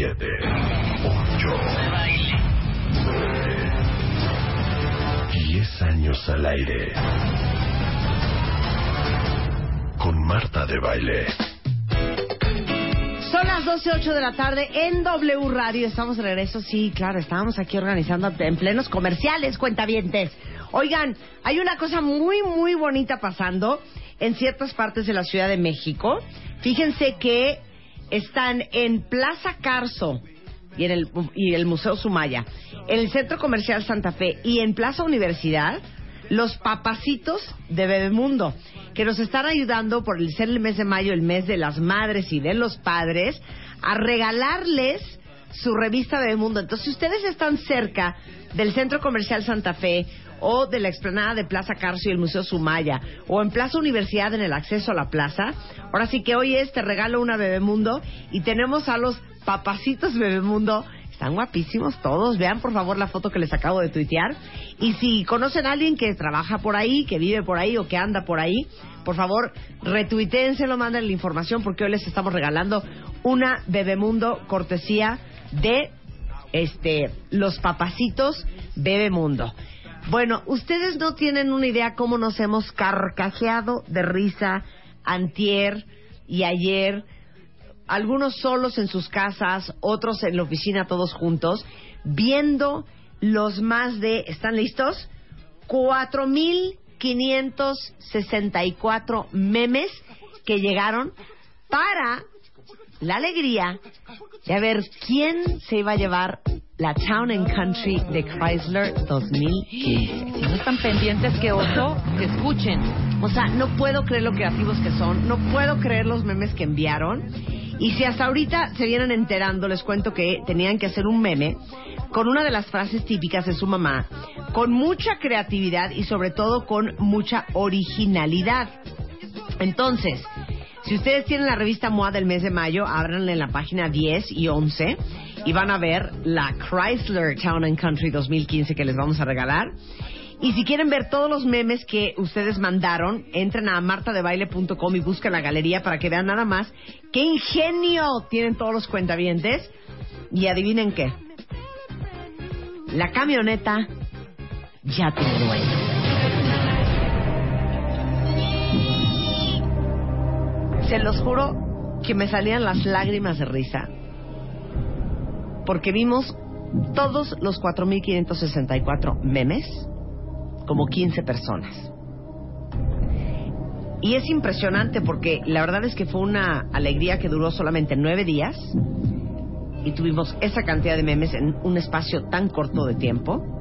7, 8, 9, 10 años al aire. Con Marta de Baile. Son las 12.08 de la tarde en W Radio. Estamos de regreso. Sí, claro, estábamos aquí organizando en plenos comerciales, cuentavientes. Oigan, hay una cosa muy, muy bonita pasando en ciertas partes de la Ciudad de México. Fíjense que están en Plaza Carso y en el, y el Museo Sumaya, en el Centro Comercial Santa Fe y en Plaza Universidad los papacitos de Bebemundo, que nos están ayudando por el ser el mes de mayo, el mes de las madres y de los padres, a regalarles su revista Bebemundo. Entonces, si ustedes están cerca del Centro Comercial Santa Fe o de la explanada de Plaza Carso y el Museo Sumaya, o en Plaza Universidad en el acceso a la plaza, ahora sí que hoy es Te Regalo una Bebemundo y tenemos a los papacitos Bebemundo están guapísimos todos. Vean por favor la foto que les acabo de tuitear. Y si conocen a alguien que trabaja por ahí, que vive por ahí o que anda por ahí, por favor, retuitéenselo, manden la información porque hoy les estamos regalando una Bebemundo cortesía de este los papacitos Bebemundo. Bueno, ustedes no tienen una idea cómo nos hemos carcajeado de risa antier y ayer algunos solos en sus casas, otros en la oficina todos juntos, viendo los más de, ¿están listos? 4.564 memes que llegaron para la alegría de ver quién se iba a llevar la Town and Country de Chrysler 2015. Si no están pendientes que oso, que escuchen. O sea, no puedo creer lo creativos que son, no puedo creer los memes que enviaron. Y si hasta ahorita se vienen enterando, les cuento que tenían que hacer un meme con una de las frases típicas de su mamá, con mucha creatividad y sobre todo con mucha originalidad. Entonces, si ustedes tienen la revista MOA del mes de mayo, ábranla en la página 10 y 11 y van a ver la Chrysler Town and Country 2015 que les vamos a regalar. Y si quieren ver todos los memes que ustedes mandaron, entren a martadebaile.com y busquen la galería para que vean nada más qué ingenio tienen todos los cuentavientes. Y adivinen qué. La camioneta ya tiene dueño. Se los juro que me salían las lágrimas de risa. Porque vimos todos los 4.564 memes como 15 personas. Y es impresionante porque la verdad es que fue una alegría que duró solamente nueve días y tuvimos esa cantidad de memes en un espacio tan corto de tiempo.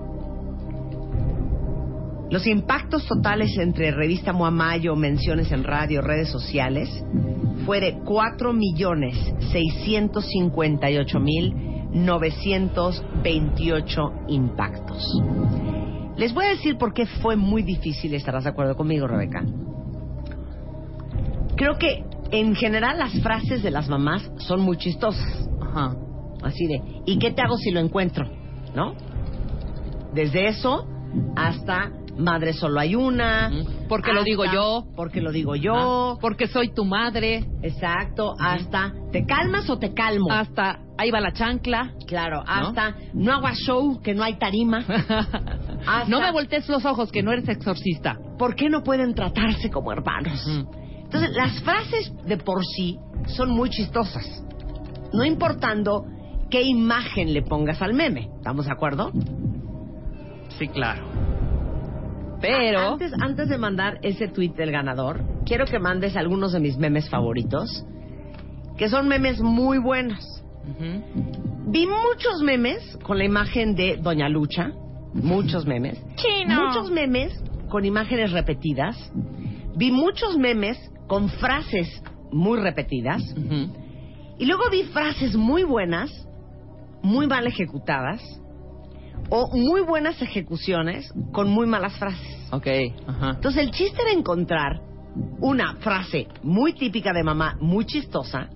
Los impactos totales entre revista Moamayo, menciones en radio, redes sociales, fue de 4.658.928 impactos. Les voy a decir por qué fue muy difícil, estarás de acuerdo conmigo, Rebeca. Creo que en general las frases de las mamás son muy chistosas. Ajá. Así de, ¿y qué te hago si lo encuentro? ¿No? Desde eso hasta madre solo hay una. Porque lo digo yo. Porque lo digo yo. Porque soy tu madre. Exacto. Hasta, ¿te calmas o te calmo? Hasta Ahí va la chancla. Claro, hasta no, hago show, que no hay tarima. Hasta, No me voltees los ojos, que no eres exorcista. ¿Por qué no pueden tratarse como hermanos? Entonces, las frases de por sí son muy chistosas. No importando qué imagen le pongas al meme. ¿Estamos de acuerdo? Sí, claro. Pero... Antes, antes de mandar ese tweet del ganador, quiero que mandes algunos de mis memes favoritos, que son memes muy buenos. Vi muchos memes con la imagen de Doña Lucha, muchos memes. Chino. Muchos memes con imágenes repetidas. Vi muchos memes con frases muy repetidas. Y luego vi frases muy buenas, muy mal ejecutadas, o muy buenas ejecuciones con muy malas frases. Ok, ajá. Entonces el chiste era encontrar una frase muy típica de mamá, muy chistosa,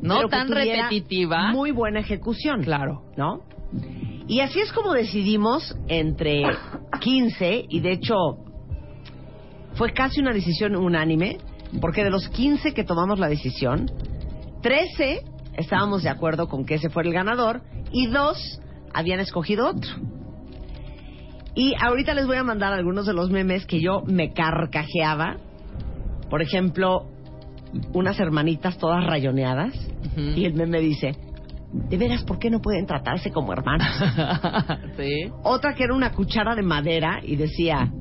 No tan repetitiva. muy buena ejecución. Claro. ¿No? Y así es como decidimos entre 15, y de hecho fue casi una decisión unánime, porque de los 15 que tomamos la decisión, 13 estábamos de acuerdo con que ese fuera el ganador, y dos habían escogido otro. Y ahorita les voy a mandar algunos de los memes que yo me carcajeaba. Por ejemplo, unas hermanitas todas rayoneadas. Y el meme dice, de veras, ¿por qué no pueden tratarse como hermanos? sí. Otra que era una cuchara de madera y decía,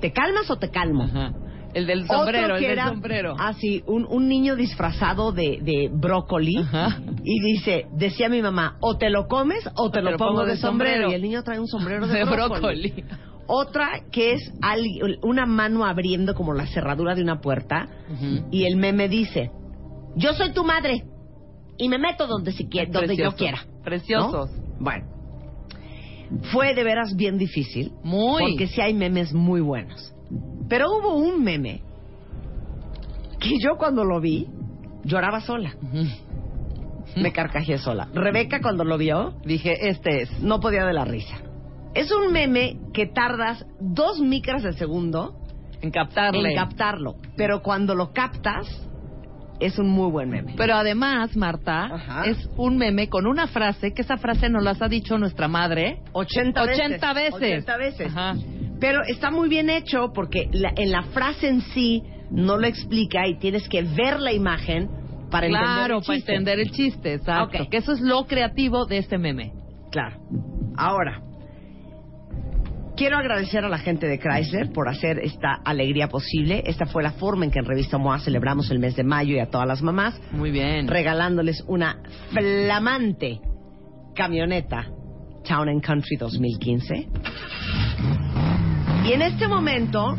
¿te calmas o te calmo? Ajá. El del sombrero, el del sombrero. Ah, sí, un, un niño disfrazado de, de brócoli. Ajá. Y dice, decía mi mamá, o te lo comes o te, lo, pongo, de sombrero. Y el niño trae un sombrero de, De brócoli. brócoli. Otra que es una mano abriendo como la cerradura de una puerta. Y el meme dice, yo soy tu madre y me meto donde, si quie- donde yo quiera. Preciosos. ¿No? Bueno, fue de veras bien difícil. Muy. Porque sí hay memes muy buenos. Pero hubo un meme que yo cuando lo vi lloraba sola. Me carcajeé sola. Rebeca cuando lo vio Dije, este es. no podía de la risa. Es un meme que tardas dos micras de segundo En captarle. en captarlo, pero cuando lo captas es un muy buen meme. Pero además, Marta, Ajá. es un meme con una frase, que esa frase nos las ha dicho nuestra madre 80 veces. 80 veces. 80 veces. Ajá. Pero está muy bien hecho porque la- en la frase en sí no lo explica y tienes que ver la imagen para entender Claro, el para chiste. entender el chiste, exacto. Ok. Que eso es lo creativo de este meme. Claro. Ahora, quiero agradecer a la gente de Chrysler por hacer esta alegría posible. Esta fue la forma en que en Revista MOA celebramos el mes de mayo y a todas las mamás, Muy bien. regalándoles una flamante camioneta Town and Country 2015. Y en este momento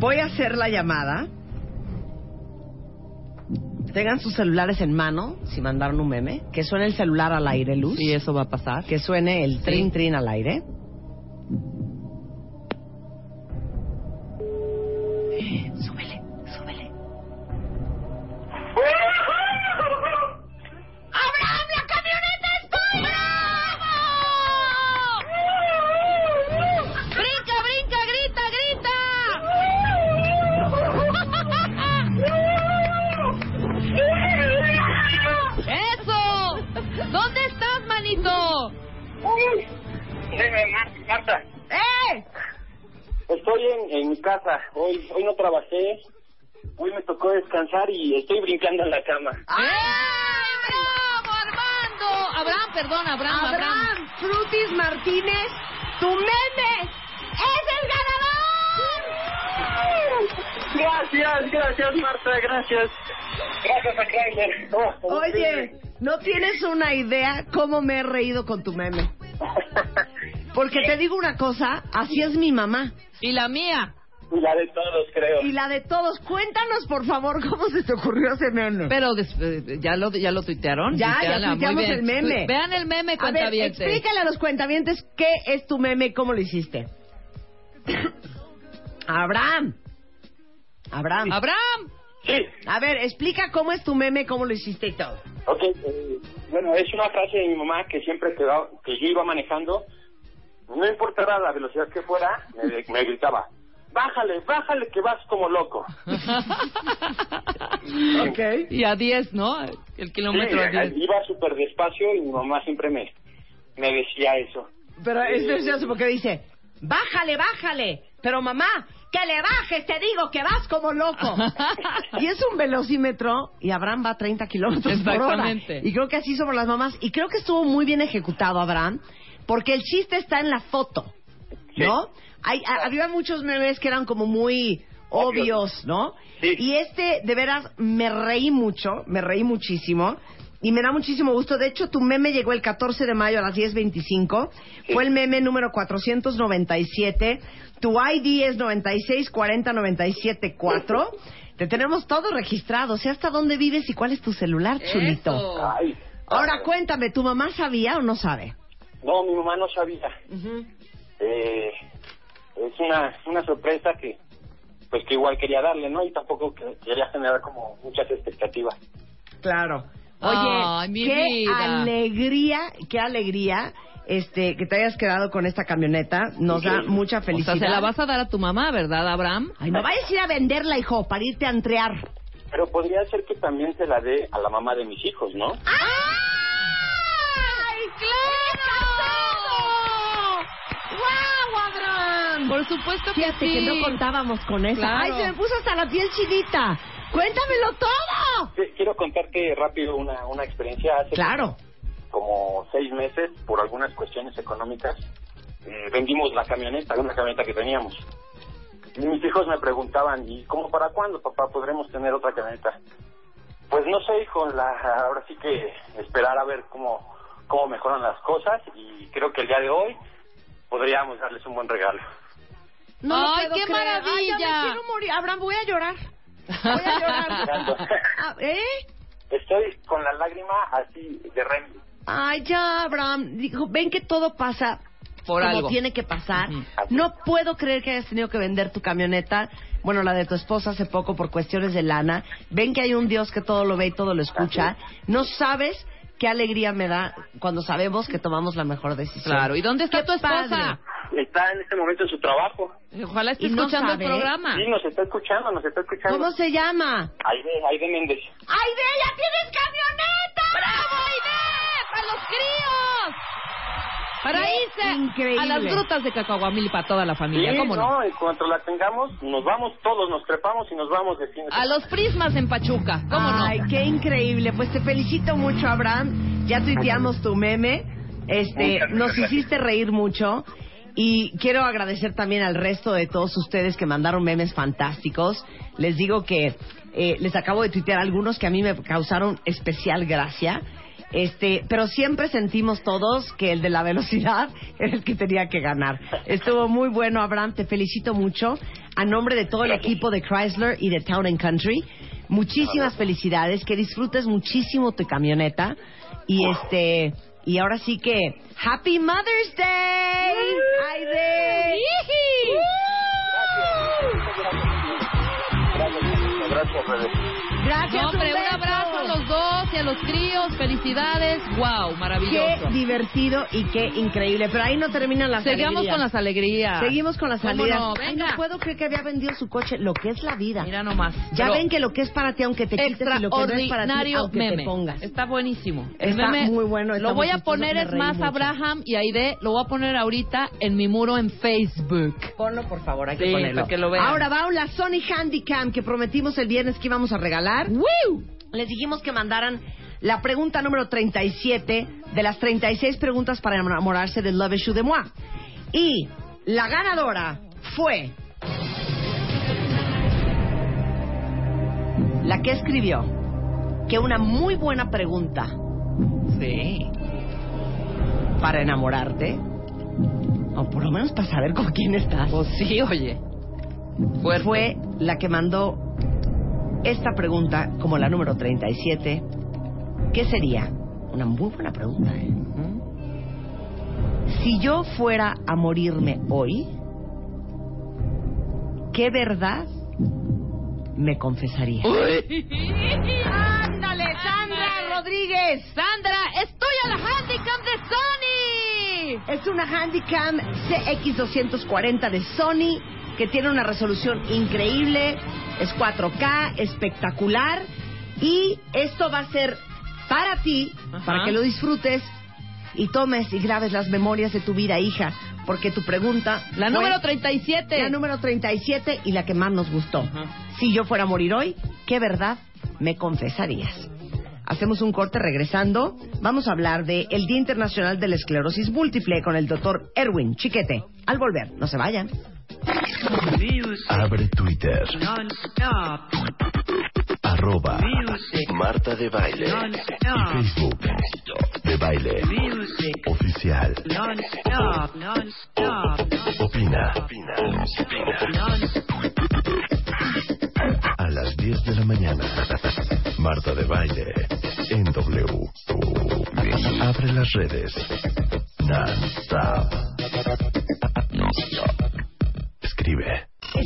voy a hacer la llamada. Tengan sus celulares en mano, si mandaron un meme, que suene el celular al aire, Luz. Sí, eso va a pasar. Que suene el trin trin al aire. Dime, Mar- Marta, ¡Eh! estoy en, en mi casa. Hoy hoy no trabajé. Hoy me tocó descansar y estoy brincando en la cama. ¡Ay, bravo, Armando! Abraham, perdón, Abraham, Abraham. Abraham Frutis Martínez, tu meme es el ganador. Gracias, gracias, Marta, gracias. Gracias a Chrysler. Oh, Oye, no tienes una idea cómo me he reído con tu meme. Porque te digo una cosa, así es mi mamá. Y la mía. La de todos, creo. Y la de todos. Cuéntanos, por favor, cómo se te ocurrió ese meme. Pero eh, ya lo ya lo tuitearon. Ya, ya Tuiteala, tuiteamos el meme. Tu- Vean el meme, a ver, cuentavientes. explícale a los cuentavientes qué es tu meme y cómo lo hiciste. Abraham. Abraham. Abraham. Sí, A ver, explica cómo es tu meme, cómo lo hiciste y todo. ok. eh, bueno, es una frase de mi mamá que siempre que, va- que yo iba manejando, no importara la velocidad que fuera, me, me gritaba, bájale, bájale que vas como loco. Ok. Y a 10, ¿no? El kilómetro a Sí, 10. iba súper despacio y mi mamá siempre me, me decía eso. Pero es precioso porque dice, bájale, bájale. Pero mamá, que le bajes, te digo que vas como loco. y es un velocímetro y Abraham va a 30 kilómetros por hora. Exactamente. Y creo que así somos las mamás. Y creo que estuvo muy bien ejecutado, Abraham, porque el chiste está en la foto, ¿no? Hay, a- había muchos memes que eran como muy obvios, ¿no? Sí. Y este, de veras, me reí mucho, me reí muchísimo. Y me da muchísimo gusto. De hecho, tu meme llegó el 14 de mayo a las 10.25. Sí. Fue el meme número 497. Tu ID es 9640974. Te tenemos todo registrado. Sé hasta dónde vives y cuál es tu celular, chulito. Eso. Ahora cuéntame, ¿tu mamá sabía o no sabe? No, mi mamá no sabía. Eh, es una, una sorpresa que pues que igual quería darle, ¿no? Y tampoco que- quería generar como muchas expectativas. Claro. Oye, qué vida. alegría, qué alegría este que te hayas quedado con esta camioneta. Nos da mucha O felicidad. sea, se la vas a dar a tu mamá, ¿verdad, Abraham? Ay, no vayas a ir a venderla, hijo, para irte a entrear. Pero podría ser que también se la dé a la mamá de mis hijos, ¿no? ¡Ay, claro! ¡Guau, Abraham! Por supuesto que Fíjate sí. que no contábamos con eso. Claro. ¡Ay, se me puso hasta la piel chinita! ¡Cuéntamelo todo! Sí, Quiero contarte rápido una, una experiencia hace Claro. como seis meses, por algunas cuestiones económicas, eh, vendimos la camioneta, una camioneta que teníamos. Y mis hijos me preguntaban, ¿y cómo para cuándo, papá, podremos tener otra camioneta? Pues no sé, hijo, la, ahora sí que esperar a ver cómo, cómo mejoran las cosas y creo que el día de hoy podríamos darles un buen regalo. No lo ¡Ay, puedo qué creer. Ay, maravilla! ya me quiero morir. Abraham, voy a llorar. Voy a llorar. Ah, ¿Eh? Estoy con la lágrima así de. Ay, ya, Abraham. Dijo, ven que todo pasa Por como algo. tiene que pasar. No puedo creer que hayas tenido que vender tu camioneta. Bueno, la de tu esposa hace poco por cuestiones de lana. Ven que hay un Dios que todo lo ve y todo lo escucha. No sabes qué alegría me da cuando sabemos que tomamos la mejor decisión. Claro. ¿Y dónde está tu esposa? padre. Está en este momento en su trabajo. Ojalá esté no escuchando el programa. Sí, nos está escuchando, nos está escuchando. ¿Cómo se llama? Aide, Aide Méndez. ¡Aide, ya tienes camioneta! ¡Bravo, Aide! ¡Para los críos! Para irse increíble. a las grutas de Cacahuamil para toda la familia. Sí, ¿Cómo no? no, en cuanto la tengamos, nos vamos todos, nos trepamos y nos vamos de cine. A los prismas en Pachuca. ¿Cómo Ay, no? qué increíble. Pues te felicito mucho, Abraham. Ya tuiteamos tu meme. Este, nos hiciste reír mucho. Y quiero agradecer también al resto de todos ustedes que mandaron memes fantásticos. Les digo que eh, les acabo de tuitear algunos que a mí me causaron especial gracia. Este, pero siempre sentimos todos que el de la velocidad era el que tenía que ganar. Estuvo muy bueno, Abraham. Te felicito mucho. A nombre de todo el equipo de Chrysler y de Town and Country, muchísimas felicidades. Que disfrutes muchísimo tu camioneta. Y este, y ahora sí que, Happy Mother's Day, Aide. Gracias, gracias, Rebe. Gracias, No, hombre, un abrazo a los dos a los críos. Felicidades. Wow, Qué maravilloso. divertido y qué increíble. Pero ahí no terminan las Seguimos alegrías. con las alegrías. Seguimos con las ¿Cómo salidas. no? Ay, no puedo creer que había vendido su coche. Lo que es la vida. Mira nomás. ya Pero ven que lo que es para ti, aunque te quites, y lo que no es para ti, aunque meme. te pongas. Está buenísimo. Está meme muy bueno, está Lo voy a poner, es más, mucho. Abraham y Aide, lo voy a poner ahorita en mi muro en Facebook. Ponlo, por favor, hay que Sí, ponerlo. para que lo vean. Ahora va la Sony Handycam que prometimos el viernes que íbamos a regalar. ¡Woo! Les dijimos que mandaran la pregunta número 37 de las 36 preguntas para enamorarse de Love Issue de Moi. Y la ganadora fue la que escribió que una muy buena pregunta Sí. para enamorarte, o por lo menos para saber con quién estás, Pues sí, oye. Fuerte. fue la que mandó esta pregunta como la número 37. ¿Qué sería? Una muy buena pregunta, ¿eh? Si yo fuera a morirme hoy, ¿qué verdad me confesaría? ¡Ándale, Sandra Rodríguez! Sandra, estoy a la handicap de Sony. Es una Handycam CX240 de Sony que tiene una resolución increíble, es 4K, espectacular y esto va a ser para ti, Ajá. para que lo disfrutes y tomes y grabes las memorias de tu vida, hija, porque tu pregunta La fue número 37. la número 37 y la que más nos gustó. Ajá. Si yo fuera a morir hoy, ¿qué verdad me confesarías? Hacemos un corte regresando. Vamos a hablar de el Día Internacional de la Esclerosis Múltiple con el doctor Erwin Chiquete. Al volver, no se vayan. Abre Twitter. Arroba Marta de Baile. Y Facebook. De Baile. Oficial. Opina. A las 10 de la mañana. Marta de Baile. En W. Abre las redes. Non-stop. Escribe.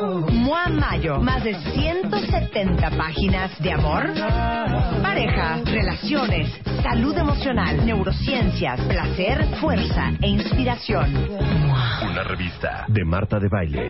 Mua Mayo, más de 170 páginas de amor, pareja, relaciones, salud emocional, neurociencias, placer, fuerza e inspiración. Una revista de Marta de Baile.